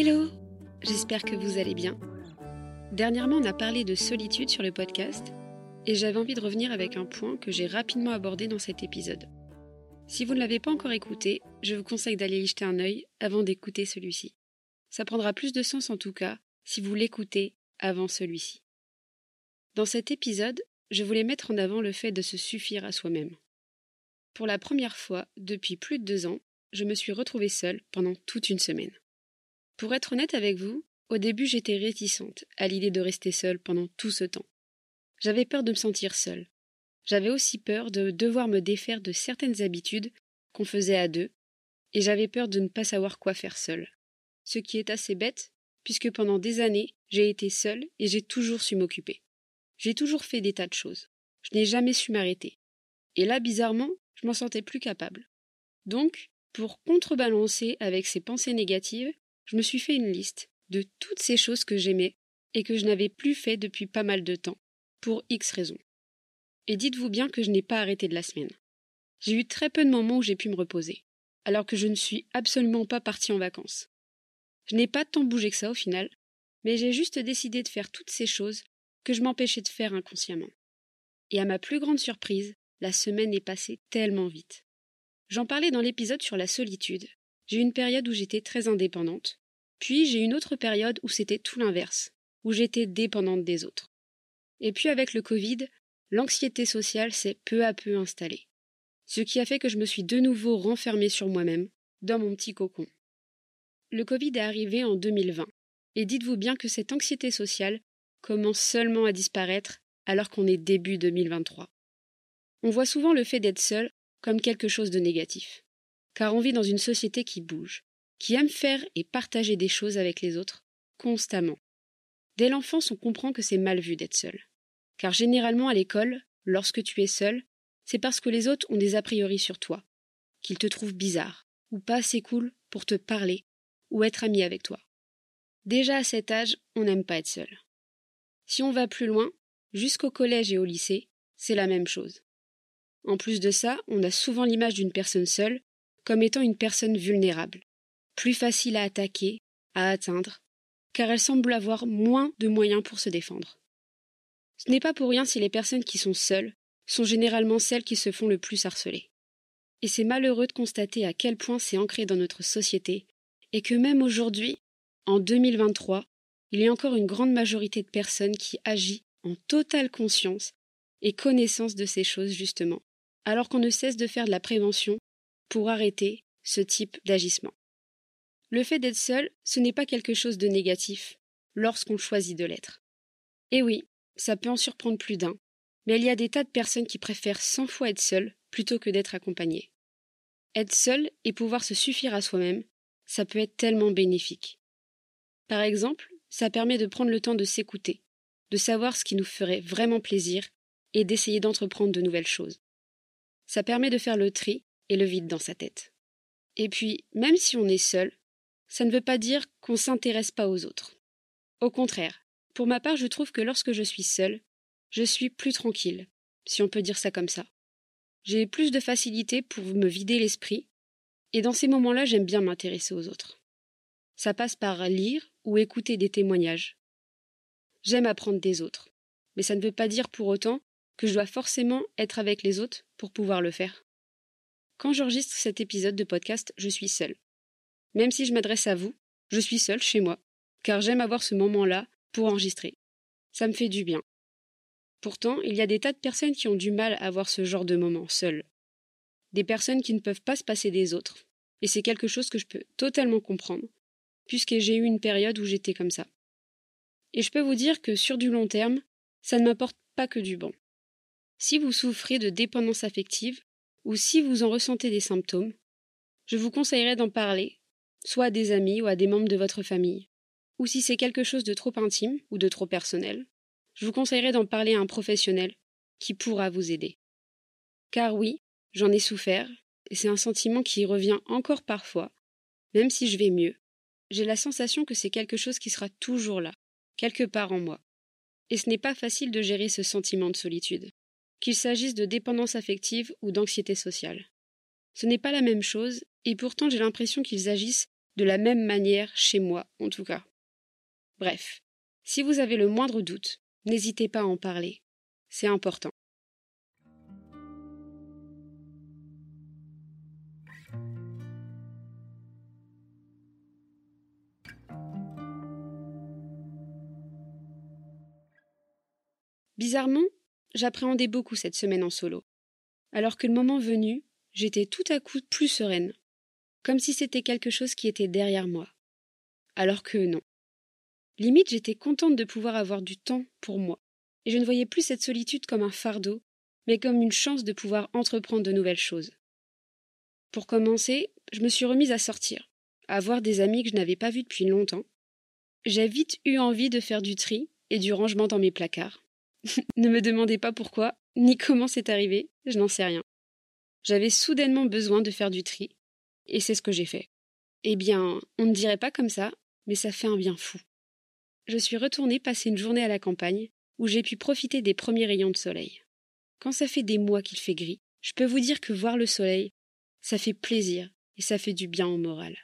Hello J'espère que vous allez bien. Dernièrement, on a parlé de solitude sur le podcast et j'avais envie de revenir avec un point que j'ai rapidement abordé dans cet épisode. Si vous ne l'avez pas encore écouté, je vous conseille d'aller y jeter un œil avant d'écouter celui-ci. Ça prendra plus de sens en tout cas si vous l'écoutez avant celui-ci. Dans cet épisode, je voulais mettre en avant le fait de se suffire à soi-même. Pour la première fois depuis plus de deux ans, je me suis retrouvée seule pendant toute une semaine. Pour être honnête avec vous, au début j'étais réticente à l'idée de rester seule pendant tout ce temps. J'avais peur de me sentir seule. J'avais aussi peur de devoir me défaire de certaines habitudes qu'on faisait à deux, et j'avais peur de ne pas savoir quoi faire seule. Ce qui est assez bête, puisque pendant des années, j'ai été seule et j'ai toujours su m'occuper. J'ai toujours fait des tas de choses. Je n'ai jamais su m'arrêter. Et là, bizarrement, je m'en sentais plus capable. Donc, pour contrebalancer avec ces pensées négatives, je me suis fait une liste de toutes ces choses que j'aimais et que je n'avais plus fait depuis pas mal de temps, pour X raisons. Et dites-vous bien que je n'ai pas arrêté de la semaine. J'ai eu très peu de moments où j'ai pu me reposer, alors que je ne suis absolument pas partie en vacances. Je n'ai pas tant bougé que ça au final, mais j'ai juste décidé de faire toutes ces choses que je m'empêchais de faire inconsciemment. Et à ma plus grande surprise, la semaine est passée tellement vite. J'en parlais dans l'épisode sur la solitude. J'ai une période où j'étais très indépendante, puis j'ai une autre période où c'était tout l'inverse, où j'étais dépendante des autres. Et puis avec le Covid, l'anxiété sociale s'est peu à peu installée, ce qui a fait que je me suis de nouveau renfermée sur moi-même, dans mon petit cocon. Le Covid est arrivé en 2020, et dites-vous bien que cette anxiété sociale commence seulement à disparaître alors qu'on est début 2023. On voit souvent le fait d'être seul comme quelque chose de négatif, car on vit dans une société qui bouge, qui aime faire et partager des choses avec les autres, constamment. Dès l'enfance, on comprend que c'est mal vu d'être seul. Car généralement à l'école, lorsque tu es seul, c'est parce que les autres ont des a priori sur toi, qu'ils te trouvent bizarre, ou pas assez cool pour te parler, ou être ami avec toi. Déjà à cet âge, on n'aime pas être seul. Si on va plus loin, jusqu'au collège et au lycée, c'est la même chose. En plus de ça, on a souvent l'image d'une personne seule comme étant une personne vulnérable, plus facile à attaquer, à atteindre, car elle semble avoir moins de moyens pour se défendre. Ce n'est pas pour rien si les personnes qui sont seules sont généralement celles qui se font le plus harceler. Et c'est malheureux de constater à quel point c'est ancré dans notre société, et que même aujourd'hui, en 2023, il y a encore une grande majorité de personnes qui agissent en totale conscience et connaissance de ces choses justement, alors qu'on ne cesse de faire de la prévention pour arrêter ce type d'agissement. Le fait d'être seul, ce n'est pas quelque chose de négatif lorsqu'on choisit de l'être. Et oui, ça peut en surprendre plus d'un, mais il y a des tas de personnes qui préfèrent cent fois être seules plutôt que d'être accompagnées. Être seul et pouvoir se suffire à soi-même, ça peut être tellement bénéfique. Par exemple, ça permet de prendre le temps de s'écouter, de savoir ce qui nous ferait vraiment plaisir et d'essayer d'entreprendre de nouvelles choses. Ça permet de faire le tri et le vide dans sa tête. Et puis, même si on est seul, ça ne veut pas dire qu'on s'intéresse pas aux autres. Au contraire, pour ma part, je trouve que lorsque je suis seule, je suis plus tranquille, si on peut dire ça comme ça. J'ai plus de facilité pour me vider l'esprit, et dans ces moments-là, j'aime bien m'intéresser aux autres. Ça passe par lire ou écouter des témoignages. J'aime apprendre des autres, mais ça ne veut pas dire pour autant que je dois forcément être avec les autres pour pouvoir le faire. Quand j'enregistre cet épisode de podcast, je suis seule. Même si je m'adresse à vous, je suis seule chez moi, car j'aime avoir ce moment-là pour enregistrer. Ça me fait du bien. Pourtant, il y a des tas de personnes qui ont du mal à avoir ce genre de moment seul. Des personnes qui ne peuvent pas se passer des autres. Et c'est quelque chose que je peux totalement comprendre, puisque j'ai eu une période où j'étais comme ça. Et je peux vous dire que sur du long terme, ça ne m'apporte pas que du bon. Si vous souffrez de dépendance affective, ou si vous en ressentez des symptômes, je vous conseillerais d'en parler, soit à des amis ou à des membres de votre famille. Ou si c'est quelque chose de trop intime ou de trop personnel, je vous conseillerais d'en parler à un professionnel qui pourra vous aider. Car oui, j'en ai souffert, et c'est un sentiment qui revient encore parfois, même si je vais mieux, j'ai la sensation que c'est quelque chose qui sera toujours là, quelque part en moi. Et ce n'est pas facile de gérer ce sentiment de solitude, qu'il s'agisse de dépendance affective ou d'anxiété sociale. Ce n'est pas la même chose, et pourtant j'ai l'impression qu'ils agissent de la même manière chez moi, en tout cas. Bref, si vous avez le moindre doute, n'hésitez pas à en parler. C'est important. Bizarrement, j'appréhendais beaucoup cette semaine en solo. Alors que le moment venu, j'étais tout à coup plus sereine, comme si c'était quelque chose qui était derrière moi. Alors que non. Limite, j'étais contente de pouvoir avoir du temps pour moi, et je ne voyais plus cette solitude comme un fardeau, mais comme une chance de pouvoir entreprendre de nouvelles choses. Pour commencer, je me suis remise à sortir, à voir des amis que je n'avais pas vus depuis longtemps. J'ai vite eu envie de faire du tri et du rangement dans mes placards. Ne me demandez pas pourquoi, ni comment c'est arrivé, je n'en sais rien. J'avais soudainement besoin de faire du tri, et c'est ce que j'ai fait. Eh bien, on ne dirait pas comme ça, mais ça fait un bien fou. Je suis retournée passer une journée à la campagne, où j'ai pu profiter des premiers rayons de soleil. Quand ça fait des mois qu'il fait gris, je peux vous dire que voir le soleil, ça fait plaisir et ça fait du bien au moral.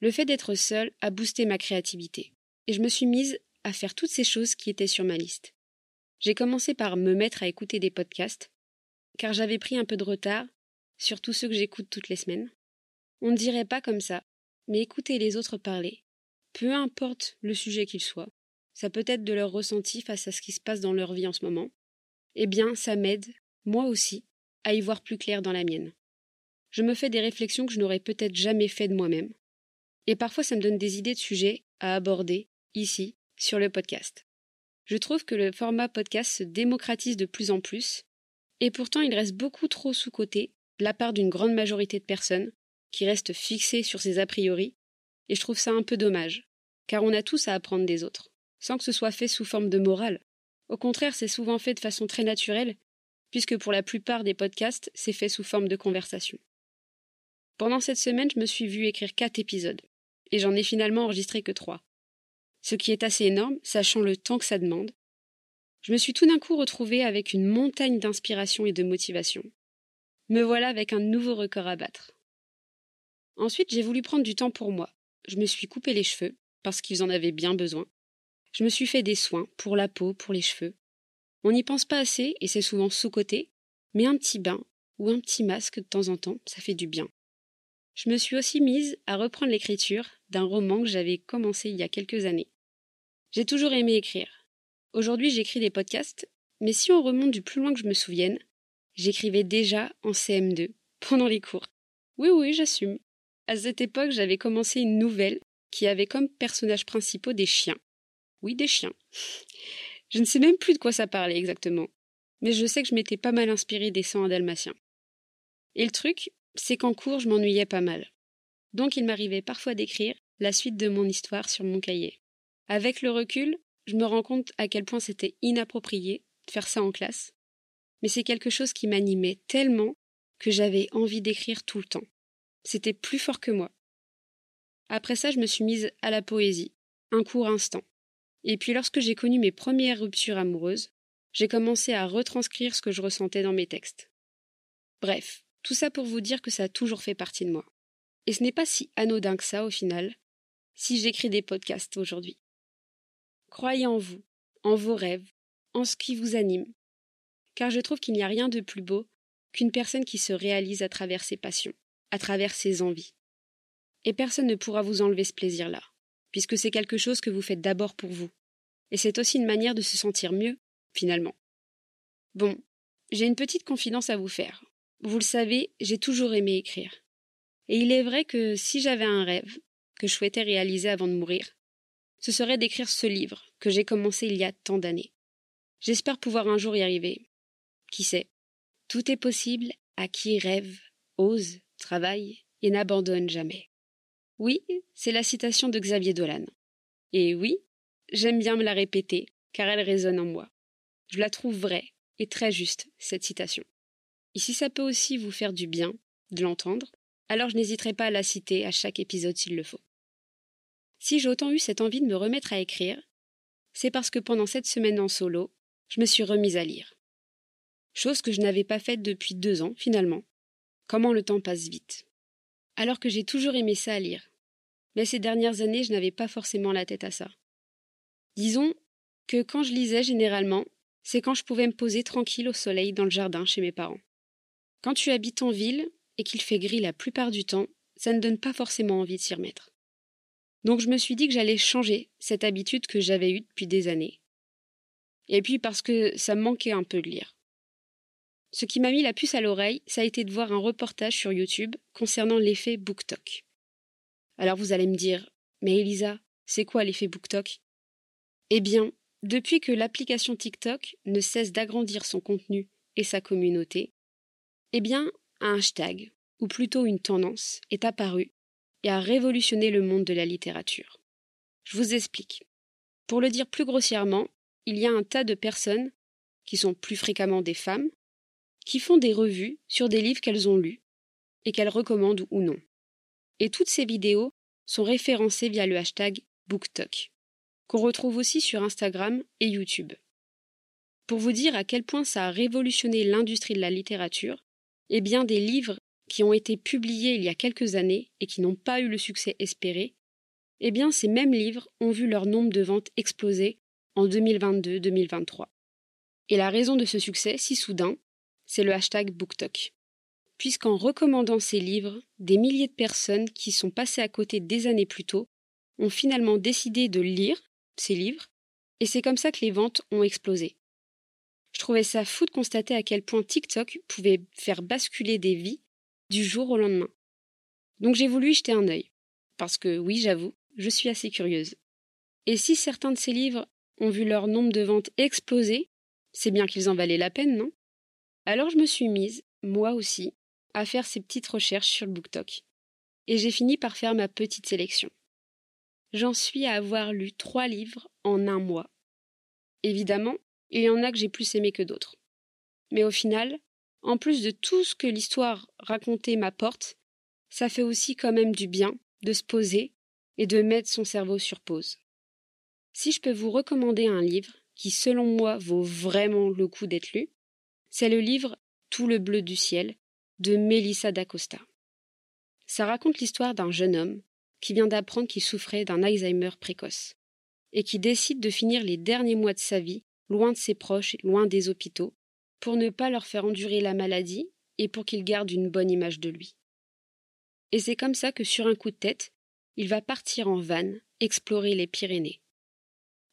Le fait d'être seule a boosté ma créativité, et je me suis mise à faire toutes ces choses qui étaient sur ma liste. J'ai commencé par me mettre à écouter des podcasts, car j'avais pris un peu de retard sur tous ceux que j'écoute toutes les semaines. On ne dirait pas comme ça, mais écouter les autres parler, peu importe le sujet qu'il soit, ça peut être de leur ressenti face à ce qui se passe dans leur vie en ce moment, eh bien ça m'aide, moi aussi, à y voir plus clair dans la mienne. Je me fais des réflexions que je n'aurais peut-être jamais fait de moi-même. Et parfois ça me donne des idées de sujets à aborder, ici, sur le podcast. Je trouve que le format podcast se démocratise de plus en plus, et pourtant il reste beaucoup trop sous-coté de la part d'une grande majorité de personnes qui restent fixées sur ces a priori, et je trouve ça un peu dommage, car on a tous à apprendre des autres, sans que ce soit fait sous forme de morale. Au contraire, c'est souvent fait de façon très naturelle, puisque pour la plupart des podcasts, c'est fait sous forme de conversation. Pendant cette semaine, je me suis vue écrire quatre épisodes, et j'en ai finalement enregistré que trois ce qui est assez énorme, sachant le temps que ça demande. Je me suis tout d'un coup retrouvée avec une montagne d'inspiration et de motivation. Me voilà avec un nouveau record à battre. Ensuite, j'ai voulu prendre du temps pour moi. Je me suis coupé les cheveux, parce qu'ils en avaient bien besoin. Je me suis fait des soins, pour la peau, pour les cheveux. On n'y pense pas assez, et c'est souvent sous-côté, mais un petit bain, ou un petit masque de temps en temps, ça fait du bien. Je me suis aussi mise à reprendre l'écriture d'un roman que j'avais commencé il y a quelques années. J'ai toujours aimé écrire. Aujourd'hui, j'écris des podcasts, mais si on remonte du plus loin que je me souvienne, j'écrivais déjà en CM2, pendant les cours. Oui, oui, j'assume. À cette époque, j'avais commencé une nouvelle qui avait comme personnages principaux des chiens. Oui, des chiens. Je ne sais même plus de quoi ça parlait exactement, mais je sais que je m'étais pas mal inspiré des sangs dalmatiens. Et le truc, c'est qu'en cours, je m'ennuyais pas mal. Donc il m'arrivait parfois d'écrire la suite de mon histoire sur mon cahier. Avec le recul, je me rends compte à quel point c'était inapproprié de faire ça en classe. Mais c'est quelque chose qui m'animait tellement que j'avais envie d'écrire tout le temps. C'était plus fort que moi. Après ça, je me suis mise à la poésie, un court instant. Et puis lorsque j'ai connu mes premières ruptures amoureuses, j'ai commencé à retranscrire ce que je ressentais dans mes textes. Bref, tout ça pour vous dire que ça a toujours fait partie de moi. Et ce n'est pas si anodin que ça au final, si j'écris des podcasts aujourd'hui. Croyez en vous, en vos rêves, en ce qui vous anime. Car je trouve qu'il n'y a rien de plus beau qu'une personne qui se réalise à travers ses passions, à travers ses envies. Et personne ne pourra vous enlever ce plaisir-là, puisque c'est quelque chose que vous faites d'abord pour vous. Et c'est aussi une manière de se sentir mieux, finalement. Bon, j'ai une petite confidence à vous faire. Vous le savez, j'ai toujours aimé écrire. Et il est vrai que si j'avais un rêve que je souhaitais réaliser avant de mourir, ce serait d'écrire ce livre que j'ai commencé il y a tant d'années. J'espère pouvoir un jour y arriver. Qui sait? Tout est possible à qui rêve, ose, travaille et n'abandonne jamais. Oui, c'est la citation de Xavier Dolan. Et oui, j'aime bien me la répéter, car elle résonne en moi. Je la trouve vraie et très juste, cette citation. Et si ça peut aussi vous faire du bien de l'entendre, alors je n'hésiterai pas à la citer à chaque épisode s'il le faut. Si j'ai autant eu cette envie de me remettre à écrire, c'est parce que pendant cette semaine en solo, je me suis remise à lire. Chose que je n'avais pas faite depuis deux ans, finalement. Comment le temps passe vite. Alors que j'ai toujours aimé ça à lire. mais ces dernières années, je n'avais pas forcément la tête à ça. Disons que quand je lisais généralement, c'est quand je pouvais me poser tranquille au soleil dans le jardin chez mes parents. Quand tu habites en ville et qu'il fait gris la plupart du temps, ça ne donne pas forcément envie de s'y remettre. Donc je me suis dit que j'allais changer cette habitude que j'avais eue depuis des années. Et puis parce que ça me manquait un peu de lire. Ce qui m'a mis la puce à l'oreille, ça a été de voir un reportage sur YouTube concernant l'effet BookTok. Alors vous allez me dire, mais Elisa, c'est quoi l'effet BookTok? Eh bien, depuis que l'application TikTok ne cesse d'agrandir son contenu et sa communauté, eh bien, un hashtag, ou plutôt une tendance, est apparu et a révolutionné le monde de la littérature. Je vous explique. Pour le dire plus grossièrement, il y a un tas de personnes, qui sont plus fréquemment des femmes, qui font des revues sur des livres qu'elles ont lus et qu'elles recommandent ou non. Et toutes ces vidéos sont référencées via le hashtag BookTok, qu'on retrouve aussi sur Instagram et YouTube. Pour vous dire à quel point ça a révolutionné l'industrie de la littérature, eh bien des livres qui ont été publiés il y a quelques années et qui n'ont pas eu le succès espéré, eh bien ces mêmes livres ont vu leur nombre de ventes exploser en 2022-2023. Et la raison de ce succès si soudain, c'est le hashtag BookTok. Puisqu'en recommandant ces livres, des milliers de personnes qui sont passées à côté des années plus tôt ont finalement décidé de lire ces livres, et c'est comme ça que les ventes ont explosé. Je trouvais ça fou de constater à quel point TikTok pouvait faire basculer des vies du jour au lendemain. Donc j'ai voulu y jeter un œil, parce que oui, j'avoue, je suis assez curieuse. Et si certains de ces livres ont vu leur nombre de ventes exploser, c'est bien qu'ils en valaient la peine, non? Alors je me suis mise, moi aussi, à faire ces petites recherches sur le BookTok. Et j'ai fini par faire ma petite sélection. J'en suis à avoir lu trois livres en un mois. Évidemment, il y en a que j'ai plus aimé que d'autres. Mais au final, en plus de tout ce que l'histoire racontée m'apporte, ça fait aussi quand même du bien de se poser et de mettre son cerveau sur pause. Si je peux vous recommander un livre qui, selon moi, vaut vraiment le coup d'être lu, c'est le livre Tout le bleu du ciel de Melissa d'Acosta. Ça raconte l'histoire d'un jeune homme qui vient d'apprendre qu'il souffrait d'un Alzheimer précoce et qui décide de finir les derniers mois de sa vie loin de ses proches, loin des hôpitaux, pour ne pas leur faire endurer la maladie et pour qu'il garde une bonne image de lui. Et c'est comme ça que sur un coup de tête, il va partir en vanne, explorer les Pyrénées.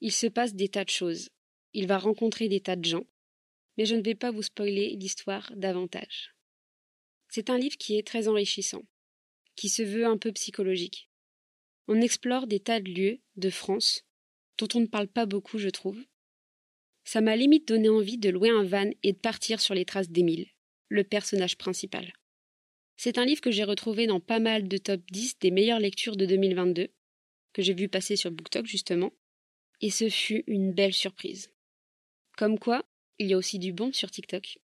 Il se passe des tas de choses. Il va rencontrer des tas de gens, mais je ne vais pas vous spoiler l'histoire davantage. C'est un livre qui est très enrichissant, qui se veut un peu psychologique. On explore des tas de lieux de France dont on ne parle pas beaucoup, je trouve, ça m'a limite donné envie de louer un van et de partir sur les traces d'Émile, le personnage principal. C'est un livre que j'ai retrouvé dans pas mal de top 10 des meilleures lectures de 2022, que j'ai vu passer sur BookTok justement, et ce fut une belle surprise. Comme quoi, il y a aussi du bon sur TikTok.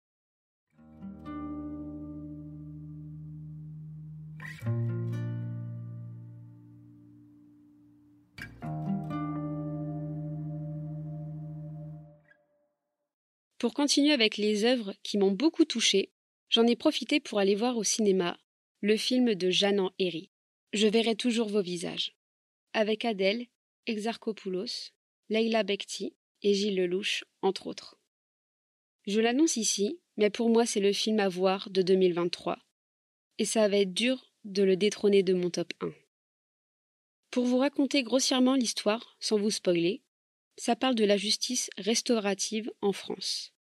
Pour continuer avec les œuvres qui m'ont beaucoup touchée, j'en ai profité pour aller voir au cinéma le film de Jeanne Herry. Je verrai toujours vos visages. Avec Adèle, Exarchopoulos, Leila Bekti et Gilles Lelouch, entre autres. Je l'annonce ici, mais pour moi c'est le film à voir de 2023. Et ça va être dur de le détrôner de mon top 1. Pour vous raconter grossièrement l'histoire, sans vous spoiler, ça parle de la justice restaurative en France.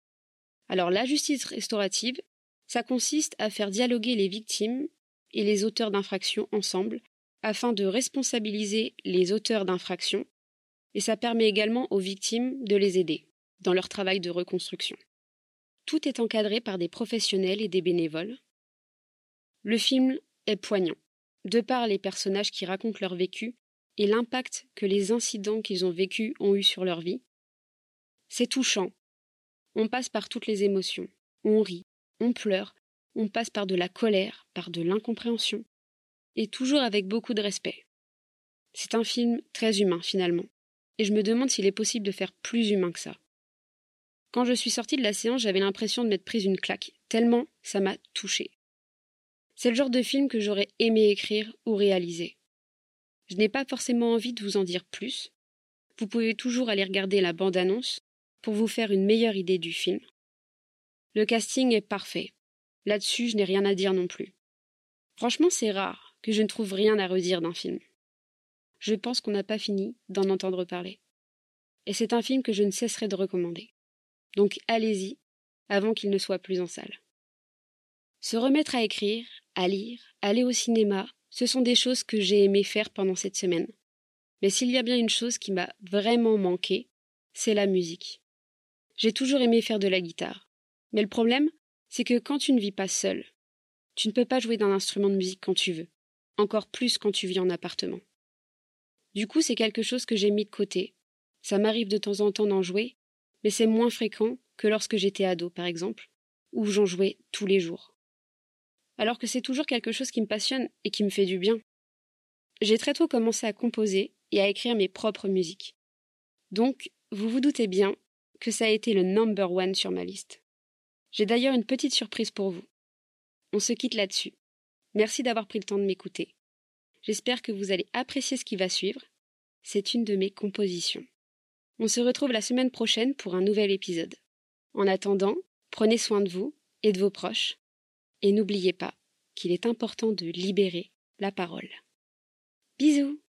Alors la justice restaurative, ça consiste à faire dialoguer les victimes et les auteurs d'infractions ensemble afin de responsabiliser les auteurs d'infractions et ça permet également aux victimes de les aider dans leur travail de reconstruction. Tout est encadré par des professionnels et des bénévoles. Le film est poignant, de par les personnages qui racontent leur vécu et l'impact que les incidents qu'ils ont vécus ont eu sur leur vie. C'est touchant on passe par toutes les émotions. On rit, on pleure, on passe par de la colère, par de l'incompréhension, et toujours avec beaucoup de respect. C'est un film très humain finalement, et je me demande s'il est possible de faire plus humain que ça. Quand je suis sortie de la séance, j'avais l'impression de m'être prise une claque, tellement ça m'a touchée. C'est le genre de film que j'aurais aimé écrire ou réaliser. Je n'ai pas forcément envie de vous en dire plus. Vous pouvez toujours aller regarder la bande-annonce pour vous faire une meilleure idée du film. Le casting est parfait. Là-dessus, je n'ai rien à dire non plus. Franchement, c'est rare que je ne trouve rien à redire d'un film. Je pense qu'on n'a pas fini d'en entendre parler. Et c'est un film que je ne cesserai de recommander. Donc allez-y, avant qu'il ne soit plus en salle. Se remettre à écrire, à lire, aller au cinéma, ce sont des choses que j'ai aimé faire pendant cette semaine. Mais s'il y a bien une chose qui m'a vraiment manqué, c'est la musique. J'ai toujours aimé faire de la guitare. Mais le problème, c'est que quand tu ne vis pas seul, tu ne peux pas jouer d'un instrument de musique quand tu veux, encore plus quand tu vis en appartement. Du coup, c'est quelque chose que j'ai mis de côté. Ça m'arrive de temps en temps d'en jouer, mais c'est moins fréquent que lorsque j'étais ado, par exemple, où j'en jouais tous les jours. Alors que c'est toujours quelque chose qui me passionne et qui me fait du bien. J'ai très tôt commencé à composer et à écrire mes propres musiques. Donc, vous vous doutez bien que ça a été le number one sur ma liste. J'ai d'ailleurs une petite surprise pour vous. On se quitte là-dessus. Merci d'avoir pris le temps de m'écouter. J'espère que vous allez apprécier ce qui va suivre. C'est une de mes compositions. On se retrouve la semaine prochaine pour un nouvel épisode. En attendant, prenez soin de vous et de vos proches. Et n'oubliez pas qu'il est important de libérer la parole. Bisous